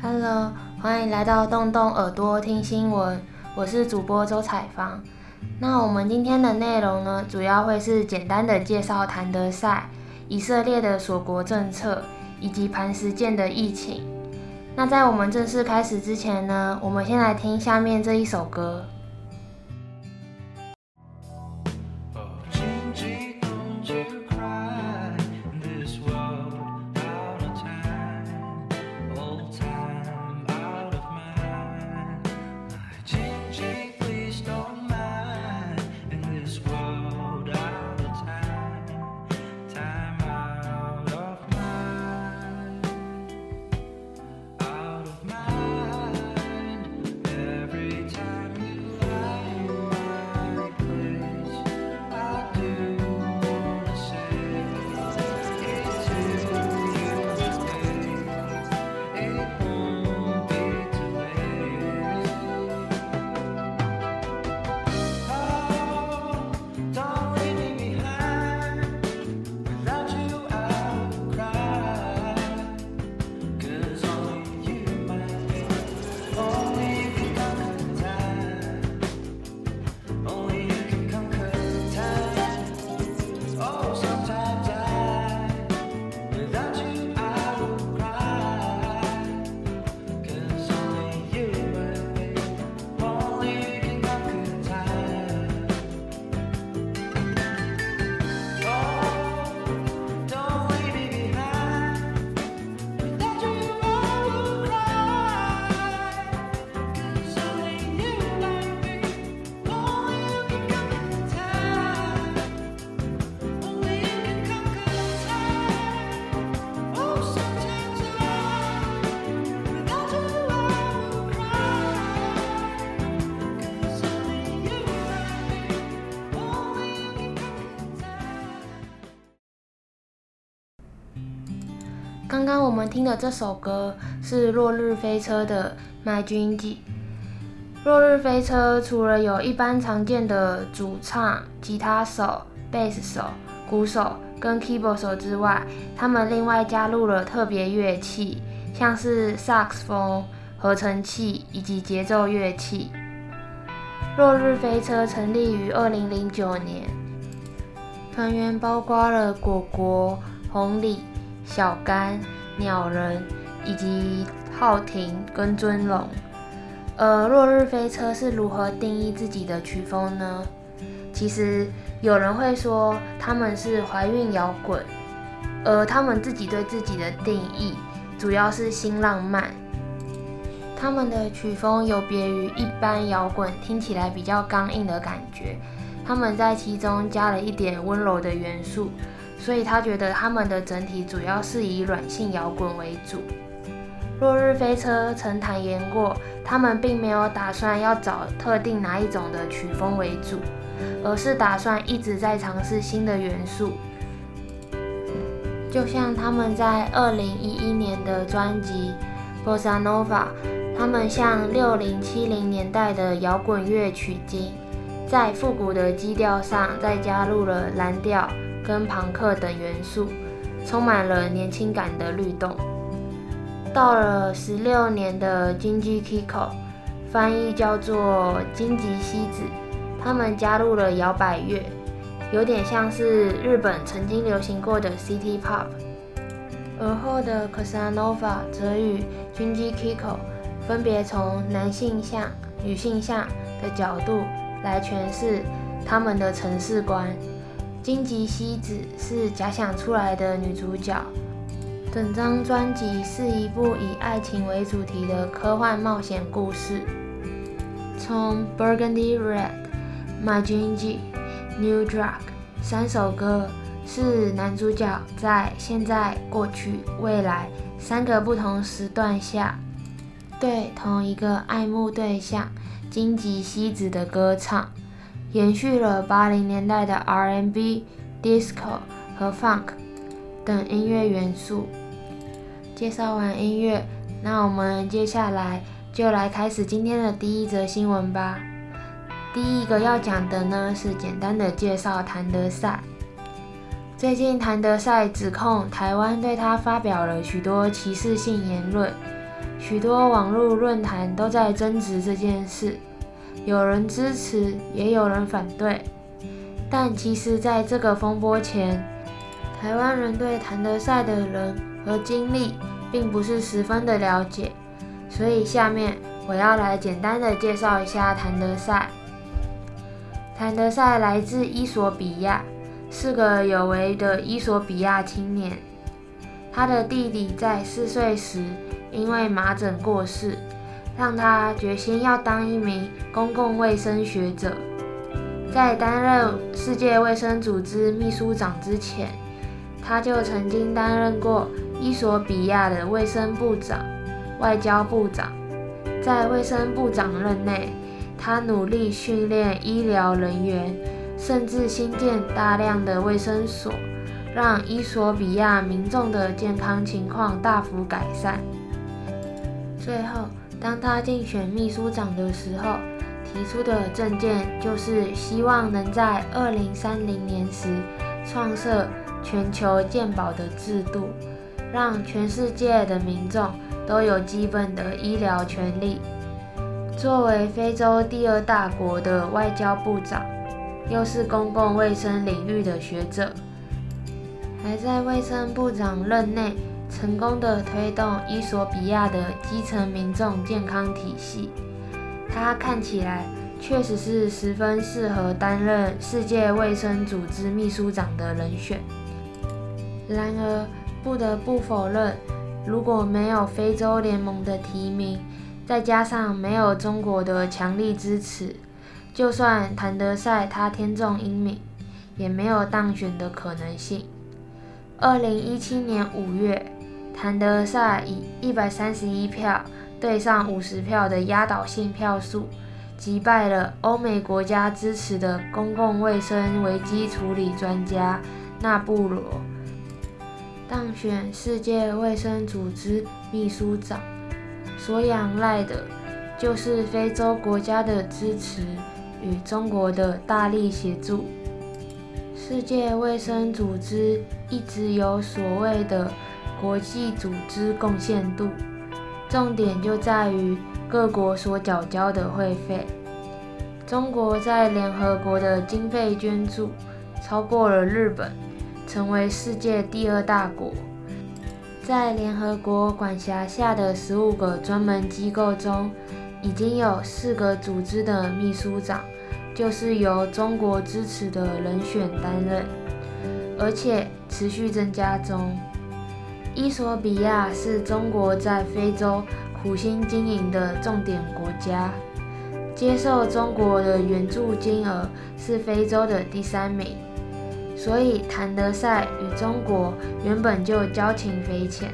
Hello，欢迎来到动动耳朵听新闻，我是主播周彩芳。那我们今天的内容呢，主要会是简单的介绍谭德赛、以色列的锁国政策以及磐石舰的疫情。那在我们正式开始之前呢，我们先来听下面这一首歌。刚刚我们听的这首歌是落日飞车的《My Jinji》。落日飞车除了有一般常见的主唱、吉他手、贝斯手、鼓手跟 keyboard 手之外，他们另外加入了特别乐器，像是萨克斯风、合成器以及节奏乐器。落日飞车成立于二零零九年，团员包括了果果、红里。小甘、鸟人以及浩庭跟尊龙，而落日飞车是如何定义自己的曲风呢？其实有人会说他们是怀孕摇滚，而他们自己对自己的定义主要是新浪漫。他们的曲风有别于一般摇滚，听起来比较刚硬的感觉，他们在其中加了一点温柔的元素。所以他觉得他们的整体主要是以软性摇滚为主。落日飞车曾坦言过，他们并没有打算要找特定哪一种的曲风为主，而是打算一直在尝试新的元素。就像他们在二零一一年的专辑《Bossa Nova》，他们向六零七零年代的摇滚乐取经，在复古的基调上再加入了蓝调。跟庞克等元素，充满了年轻感的律动。到了十六年的金吉 Kiko，翻译叫做金吉西子，他们加入了摇摆乐，有点像是日本曾经流行过的 City Pop。而后的 Casanova 则与金吉 Kiko 分别从男性向、女性向的角度来诠释他们的城市观。金吉西子是假想出来的女主角。整张专辑是一部以爱情为主题的科幻冒险故事。从 Burgundy Red、My Jinji、New Drug 三首歌是男主角在现在、过去、未来三个不同时段下对同一个爱慕对象金吉西子的歌唱。延续了八零年代的 R&B、Disco 和 Funk 等音乐元素。介绍完音乐，那我们接下来就来开始今天的第一则新闻吧。第一个要讲的呢，是简单的介绍谭德赛。最近谭德赛指控台湾对他发表了许多歧视性言论，许多网络论坛都在争执这件事，有人支持，也有人反对。但其实，在这个风波前，台湾人对谭德赛的人和经历并不是十分的了解，所以下面我要来简单的介绍一下谭德赛。谭德赛来自伊索比亚，是个有为的伊索比亚青年。他的弟弟在四岁时因为麻疹过世，让他决心要当一名公共卫生学者。在担任世界卫生组织秘书长之前，他就曾经担任过伊索比亚的卫生部长、外交部长。在卫生部长任内，他努力训练医疗人员，甚至新建大量的卫生所，让伊索比亚民众的健康情况大幅改善。最后，当他竞选秘书长的时候，提出的政见就是希望能在二零三零年时创设全球健保的制度，让全世界的民众都有基本的医疗权利。作为非洲第二大国的外交部长，又是公共卫生领域的学者，还在卫生部长任内成功的推动伊索比亚的基层民众健康体系。他看起来确实是十分适合担任世界卫生组织秘书长的人选。然而，不得不否认，如果没有非洲联盟的提名，再加上没有中国的强力支持，就算谭德赛他天纵英明，也没有当选的可能性。二零一七年五月，谭德赛以一百三十一票对上五十票的压倒性票数，击败了欧美国家支持的公共卫生危机处理专家纳布罗，当选世界卫生组织秘书长。所仰赖的，就是非洲国家的支持与中国的大力协助。世界卫生组织一直有所谓的国际组织贡献度，重点就在于各国所缴交的会费。中国在联合国的经费捐助超过了日本，成为世界第二大国。在联合国管辖下的十五个专门机构中，已经有四个组织的秘书长就是由中国支持的人选担任，而且持续增加中。伊索比亚是中国在非洲苦心经营的重点国家，接受中国的援助金额是非洲的第三名。所以，谭德赛与中国原本就交情匪浅，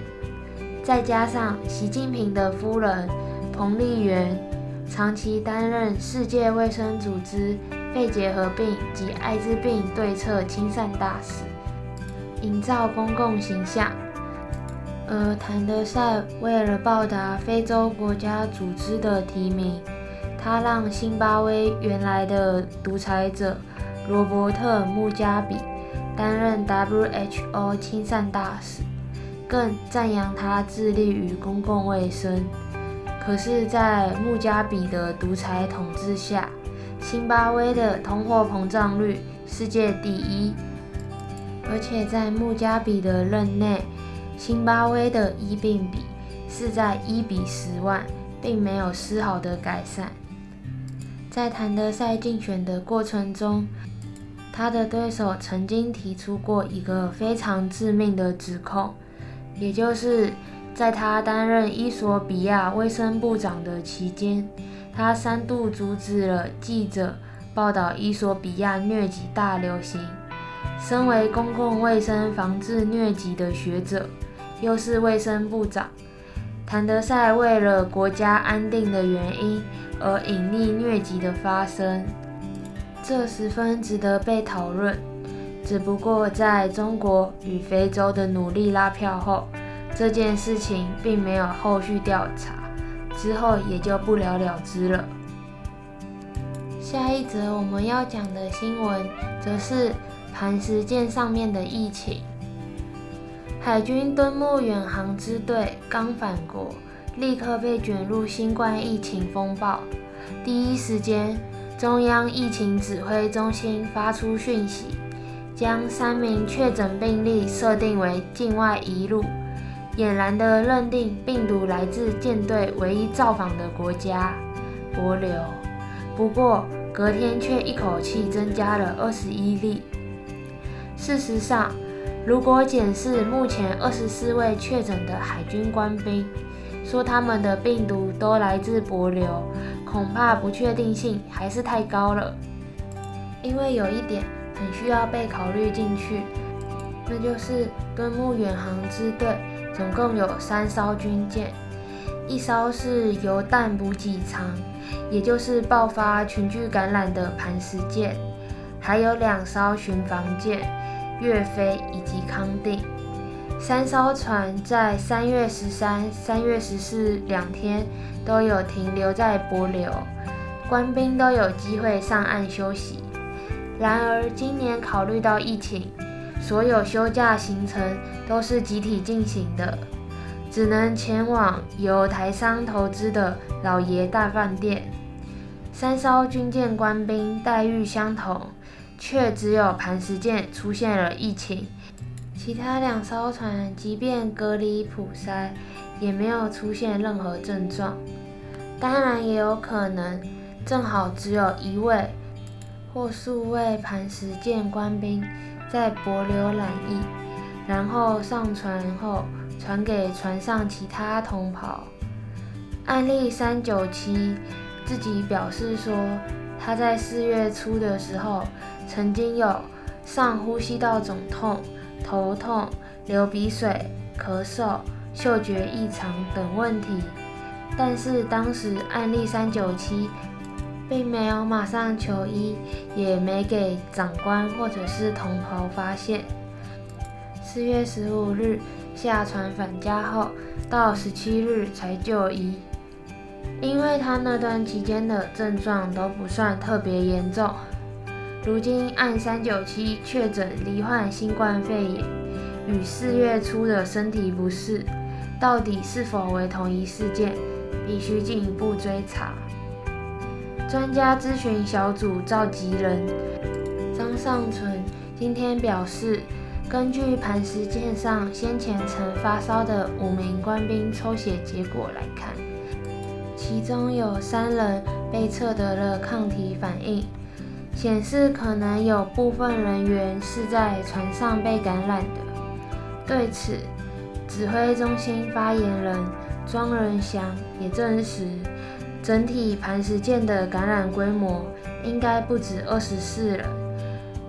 再加上习近平的夫人彭丽媛长期担任世界卫生组织肺结核病及艾滋病对策亲善大使，营造公共形象。而谭德赛为了报答非洲国家组织的提名，他让辛巴威原来的独裁者罗伯特·穆加比。担任 WHO 亲善大使，更赞扬他致力于公共卫生。可是，在穆加比的独裁统治下，辛巴威的通货膨胀率世界第一，而且在穆加比的任内，辛巴威的医病比是在一比十万，并没有丝毫的改善。在谭德赛竞选的过程中，他的对手曾经提出过一个非常致命的指控，也就是在他担任伊索比亚卫生部长的期间，他三度阻止了记者报道伊索比亚疟疾大流行。身为公共卫生防治疟疾的学者，又是卫生部长，谭德赛为了国家安定的原因而隐匿疟疾的发生。这十分值得被讨论。只不过，在中国与非洲的努力拉票后，这件事情并没有后续调查，之后也就不了了之了。下一则我们要讲的新闻，则是磐石舰上面的疫情。海军敦睦远航支队刚返国，立刻被卷入新冠疫情风暴。第一时间，中央疫情指挥中心发出讯息，将三名确诊病例设定为境外移入，俨然地认定病毒来自舰队唯一造访的国家——帛琉。不过，隔天却一口气增加了二十一例。事实上，如果检视目前二十四位确诊的海军官兵，说他们的病毒都来自帛琉，恐怕不确定性还是太高了。因为有一点很需要被考虑进去，那就是敦睦远航支队总共有三艘军舰，一艘是油弹补给舱，也就是爆发群聚感染的磐石舰，还有两艘巡防舰，岳飞以及康定。三艘船在三月十三、三月十四两天都有停留在帛琉，官兵都有机会上岸休息。然而，今年考虑到疫情，所有休假行程都是集体进行的，只能前往由台商投资的老爷大饭店。三艘军舰官兵待遇相同，却只有磐石舰出现了疫情。其他两艘船即便隔离普筛，也没有出现任何症状。当然，也有可能正好只有一位或数位磐石舰官兵在帛琉染疫，然后上船后传给船上其他同袍。案例三九七自己表示说，他在四月初的时候曾经有上呼吸道肿痛。头痛、流鼻水、咳嗽、嗅觉异常等问题，但是当时案例三九七并没有马上求医，也没给长官或者是同袍发现。四月十五日下船返家后，到十七日才就医，因为他那段期间的症状都不算特别严重。如今案三九七确诊罹患新冠肺炎，与四月初的身体不适，到底是否为同一事件，必须进一步追查。专家咨询小组召集人张尚存今天表示，根据磐石舰上先前曾发烧的五名官兵抽血结果来看，其中有三人被测得了抗体反应。显示可能有部分人员是在船上被感染的。对此，指挥中心发言人庄仁祥也证实，整体磐石舰的感染规模应该不止二十四人。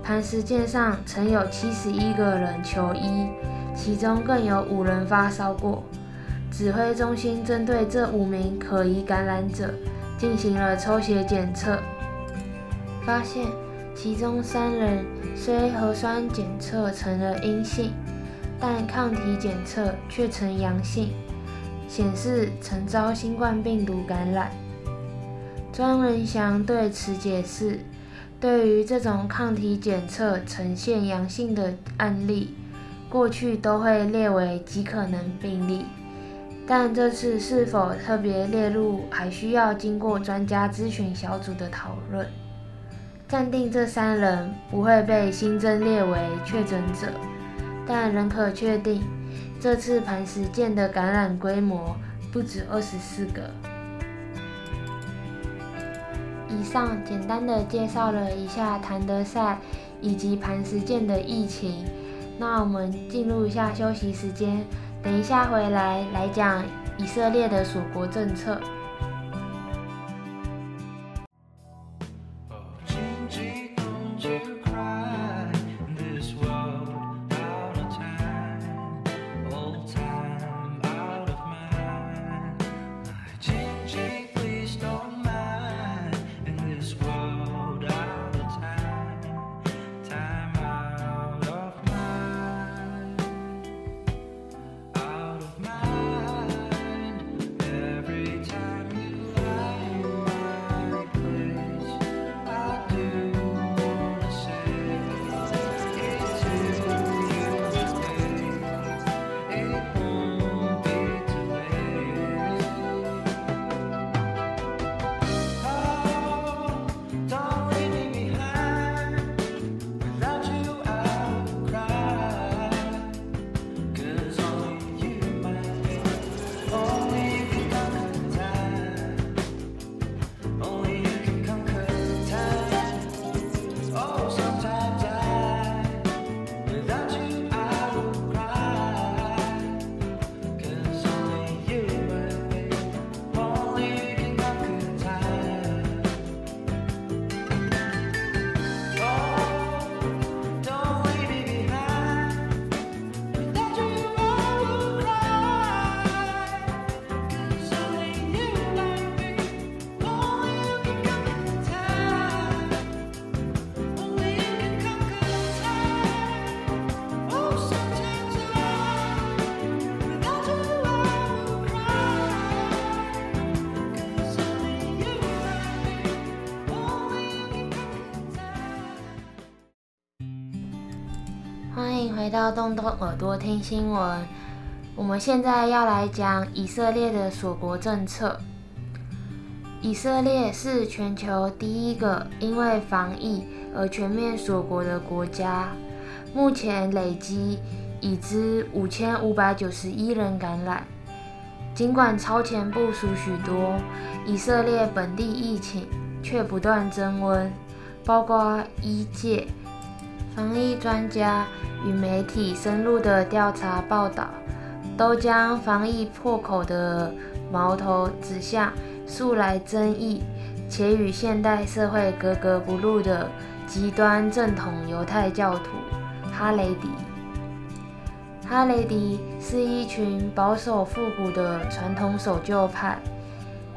磐石舰上曾有七十一个人求医，其中更有五人发烧过。指挥中心针对这五名可疑感染者进行了抽血检测。发现其中三人虽核酸检测成了阴性，但抗体检测却呈阳性，显示曾遭新冠病毒感染。庄人祥对此解释：对于这种抗体检测呈现阳性的案例，过去都会列为极可能病例，但这次是否特别列入，还需要经过专家咨询小组的讨论。暂定这三人不会被新增列为确诊者，但仍可确定，这次磐石舰的感染规模不止二十四个。以上简单的介绍了一下谭德赛以及磐石舰的疫情，那我们进入一下休息时间，等一下回来来讲以色列的锁国政策。回到动动耳朵听新闻。我们现在要来讲以色列的锁国政策。以色列是全球第一个因为防疫而全面锁国的国家，目前累计已知五千五百九十一人感染。尽管超前部署许多，以色列本地疫情却不断增温，包括医界、防疫专家与媒体深入的调查报道，都将防疫破口的矛头指向素来争议且与现代社会格格不入的极端正统犹太教徒哈雷迪。哈雷迪是一群保守复古的传统守旧派，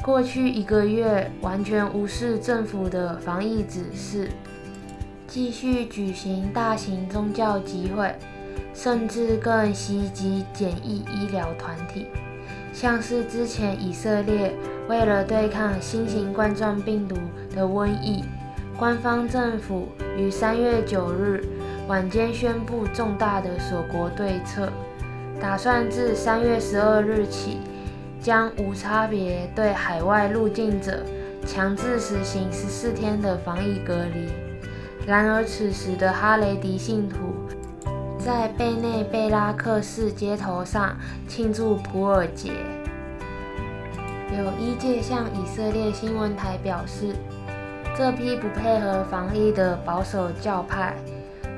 过去一个月完全无视政府的防疫指示，继续举行大型宗教集会，甚至更袭击简易医疗团体，像是之前以色列为了对抗新型冠状病毒的瘟疫，官方政府于三月九日。晚间宣布重大的锁国对策，打算自三月十二日起，将无差别对海外入境者强制实行十四天的防疫隔离。然而，此时的哈雷迪信徒在贝内贝拉克市街头上庆祝普尔节。有医界向以色列新闻台表示，这批不配合防疫的保守教派。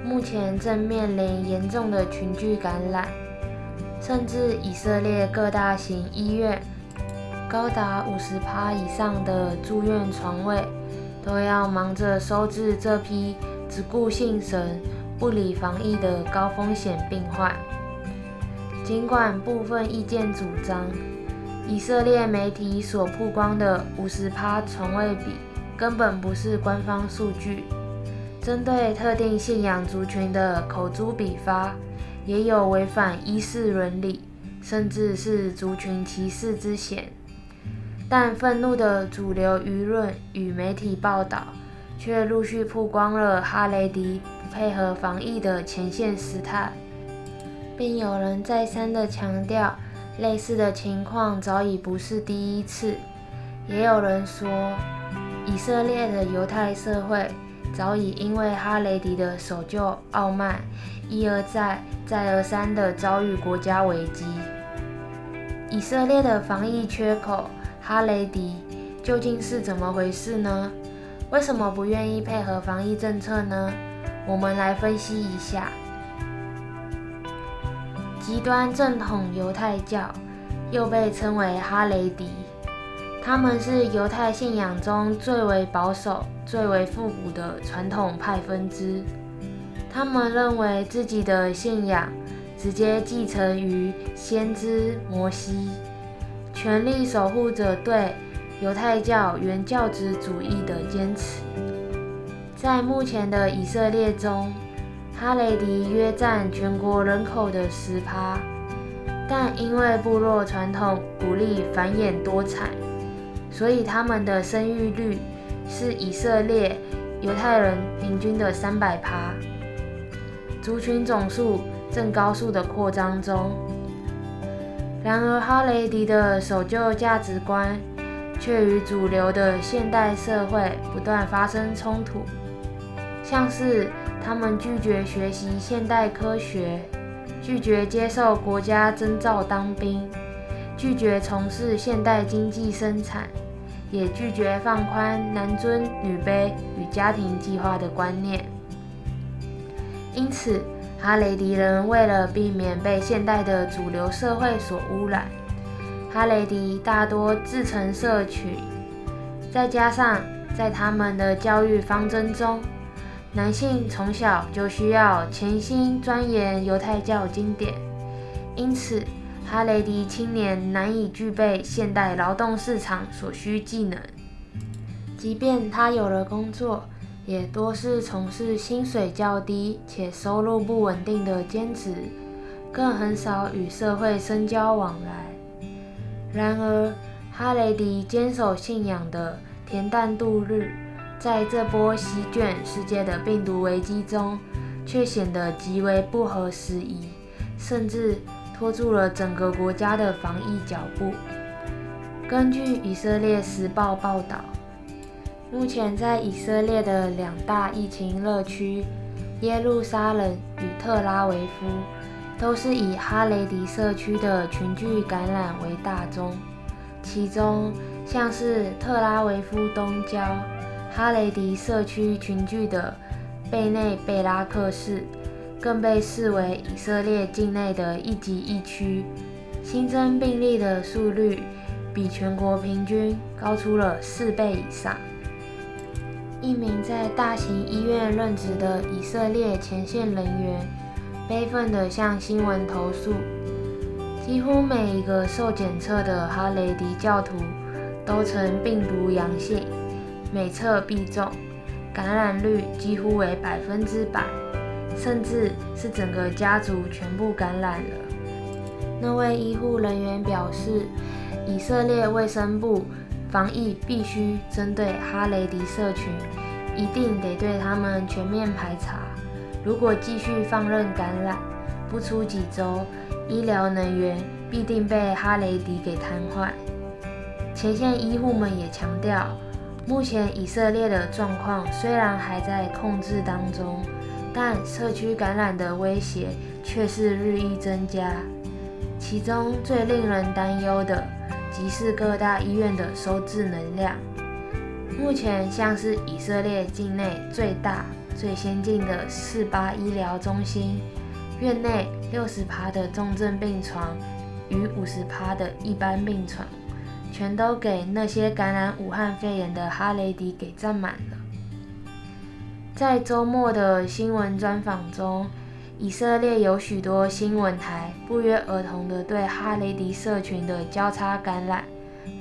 目前正面临严重的群聚感染，甚至以色列各大型医院高达五十趴以上的住院床位都要忙着收治这批只顾信神、不理防疫的高风险病患。尽管部分意见主张，以色列媒体所曝光的五十趴床位比根本不是官方数据。针对特定信仰族群的口诛笔伐，也有违反医事伦理，甚至是族群歧视之嫌。但愤怒的主流舆论与媒体报道，却陆续曝光了哈雷迪不配合防疫的前线事态，并有人再三地强调，类似的情况早已不是第一次。也有人说，以色列的犹太社会。早已因为哈雷迪的守旧傲慢，一而再、再而三地遭遇国家危机。以色列的防疫缺口，哈雷迪究竟是怎么回事呢？为什么不愿意配合防疫政策呢？我们来分析一下。极端正统犹太教，又被称为哈雷迪。他们是犹太信仰中最为保守、最为复古的传统派分支。他们认为自己的信仰直接继承于先知摩西，全力守护着对犹太教原教旨主义的坚持。在目前的以色列中，哈雷迪约占全国人口的十趴，但因为部落传统鼓励繁衍多产。所以他们的生育率是以色列犹太人平均的三百趴，族群总数正高速的扩张中。然而，哈雷迪的守旧价值观却与主流的现代社会不断发生冲突，像是他们拒绝学习现代科学，拒绝接受国家征召当兵。拒绝从事现代经济生产，也拒绝放宽男尊女卑与家庭计划的观念。因此，哈雷迪人为了避免被现代的主流社会所污染，哈雷迪大多自成社群。再加上在他们的教育方针中，男性从小就需要潜心钻研犹太教经典，因此，哈雷迪青年难以具备现代劳动市场所需技能，即便他有了工作，也多是从事薪水较低且收入不稳定的兼职，更很少与社会深交往来。然而，哈雷迪坚守信仰的恬淡度日，在这波席卷世界的病毒危机中，却显得极为不合时宜，甚至拖住了整个国家的防疫脚步。根据以色列时报报道，目前在以色列的两大疫情热区耶路撒冷与特拉维夫，都是以哈雷迪社区的群聚感染为大宗。其中，像是特拉维夫东郊哈雷迪社区群聚的贝内贝拉克市，更被视为以色列境内的一级疫区，新增病例的速率比全国平均高出了四倍以上。一名在大型医院任职的以色列前线人员，悲愤地向新闻投诉：几乎每一个受检测的哈雷迪教徒都呈病毒阳性，每测必中，感染率几乎为百分之百，甚至是整个家族全部感染了。那位医护人员表示，以色列卫生部。防疫必须针对哈雷迪社群，一定得对他们全面排查。如果继续放任感染，不出几周，医疗人员必定被哈雷迪给瘫痪。前线医护们也强调，目前以色列的状况虽然还在控制当中，但社区感染的威胁却是日益增加。其中最令人担忧的，即是各大医院的收治能量。目前，像是以色列境内最大、最先进的四八医疗中心，院内六十趴的重症病床与五十趴的一般病床，全都给那些感染武汉肺炎的哈雷迪给占满了。在周末的新闻专访中，以色列有许多新闻台不约而同地对哈雷迪社群的交叉感染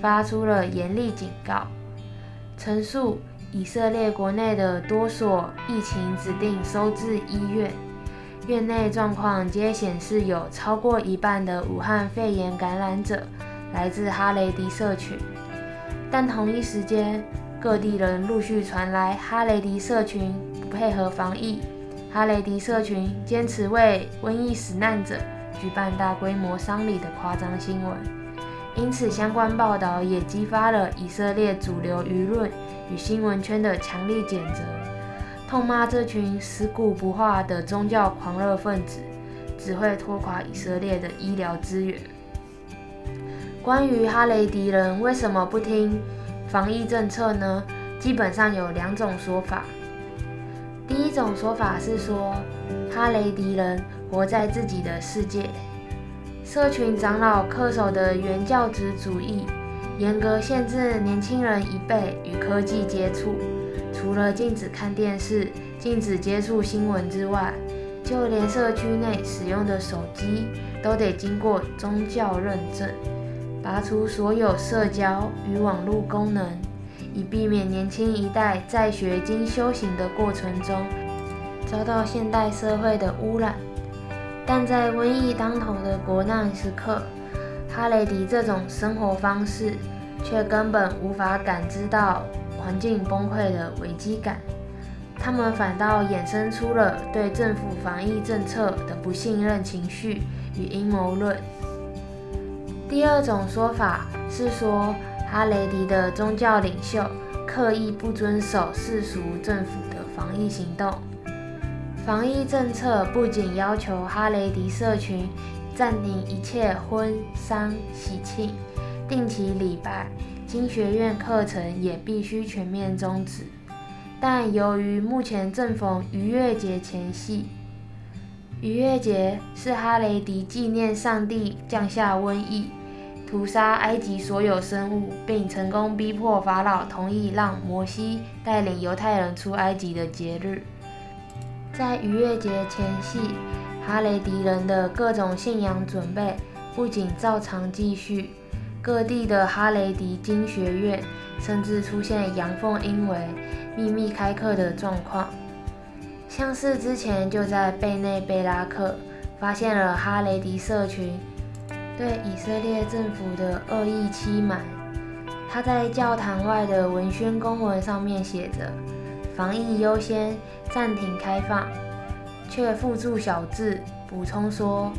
发出了严厉警告，陈述以色列国内的多所疫情指定收治医院，院内状况皆显示有超过一半的武汉肺炎感染者来自哈雷迪社群，但同一时间，各地人陆续传来哈雷迪社群不配合防疫。哈雷迪社群坚持为瘟疫死难者举办大规模丧礼的夸张新闻，因此相关报道也激发了以色列主流舆论与新闻圈的强力谴责，痛骂这群食古不化的宗教狂热分子只会拖垮以色列的医疗资源。关于哈雷迪人为什么不听防疫政策呢？基本上有两种说法。第一种说法是说，哈雷迪人活在自己的世界，社群长老恪守的原教旨主义，严格限制年轻人一辈与科技接触，除了禁止看电视、禁止接触新闻之外，就连社区内使用的手机都得经过宗教认证，拔除所有社交与网络功能。以避免年轻一代在学经修行的过程中遭到现代社会的污染，但在瘟疫当头的国难时刻，哈雷迪这种生活方式却根本无法感知到环境崩溃的危机感，他们反倒衍生出了对政府防疫政策的不信任情绪与阴谋论。第二种说法是说，哈雷迪的宗教领袖刻意不遵守世俗政府的防疫行动。防疫政策不仅要求哈雷迪社群暂停一切婚丧喜庆、定期礼拜、经学院课程也必须全面终止。但由于目前正逢逾越节前夕，逾越节是哈雷迪纪念上帝降下瘟疫。屠杀埃及所有生物，并成功逼迫法老同意让摩西带领犹太人出埃及的节日。在逾越节前夕，哈雷迪人的各种信仰准备不仅照常继续，各地的哈雷迪经学院甚至出现阳奉阴违、秘密开课的状况。像是之前就在贝内贝拉克发现了哈雷迪社群。对以色列政府的恶意欺瞒，他在教堂外的文宣公文上面写着“防疫优先，暂停开放”。却附注小字补充说，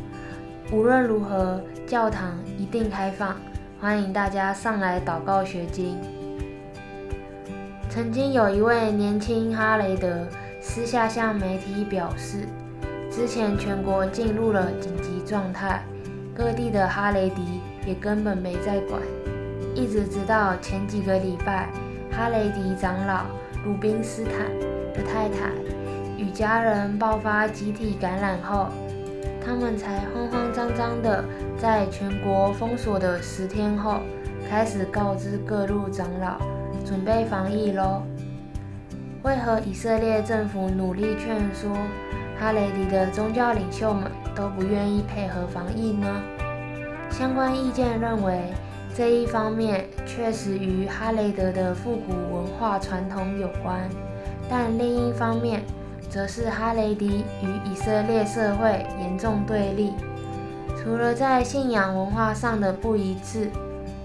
无论如何，教堂一定开放，欢迎大家上来祷告学经。曾经有一位年轻哈雷德私下向媒体表示，之前全国进入了紧急状态，各地的哈雷迪也根本没在管，一直直到前几个礼拜，哈雷迪长老鲁宾斯坦的太太与家人爆发集体感染后，他们才慌慌张张的在全国封锁的十天后，开始告知各路长老准备防疫喽。为何以色列政府努力劝说哈雷迪的宗教领袖们都不愿意配合防疫呢？相关意见认为，这一方面确实与哈雷德的复古文化传统有关，但另一方面，则是哈雷迪与以色列社会严重对立。除了在信仰文化上的不一致，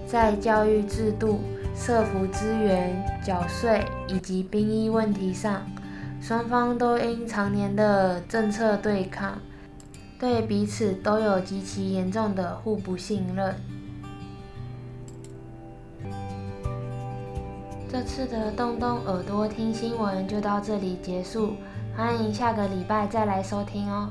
在教育制度、社福资源、缴税以及兵役问题上，双方都因常年的政策对抗，对彼此都有极其严重的互不信任。这次的动动耳朵听新闻就到这里结束，欢迎下个礼拜再来收听哦。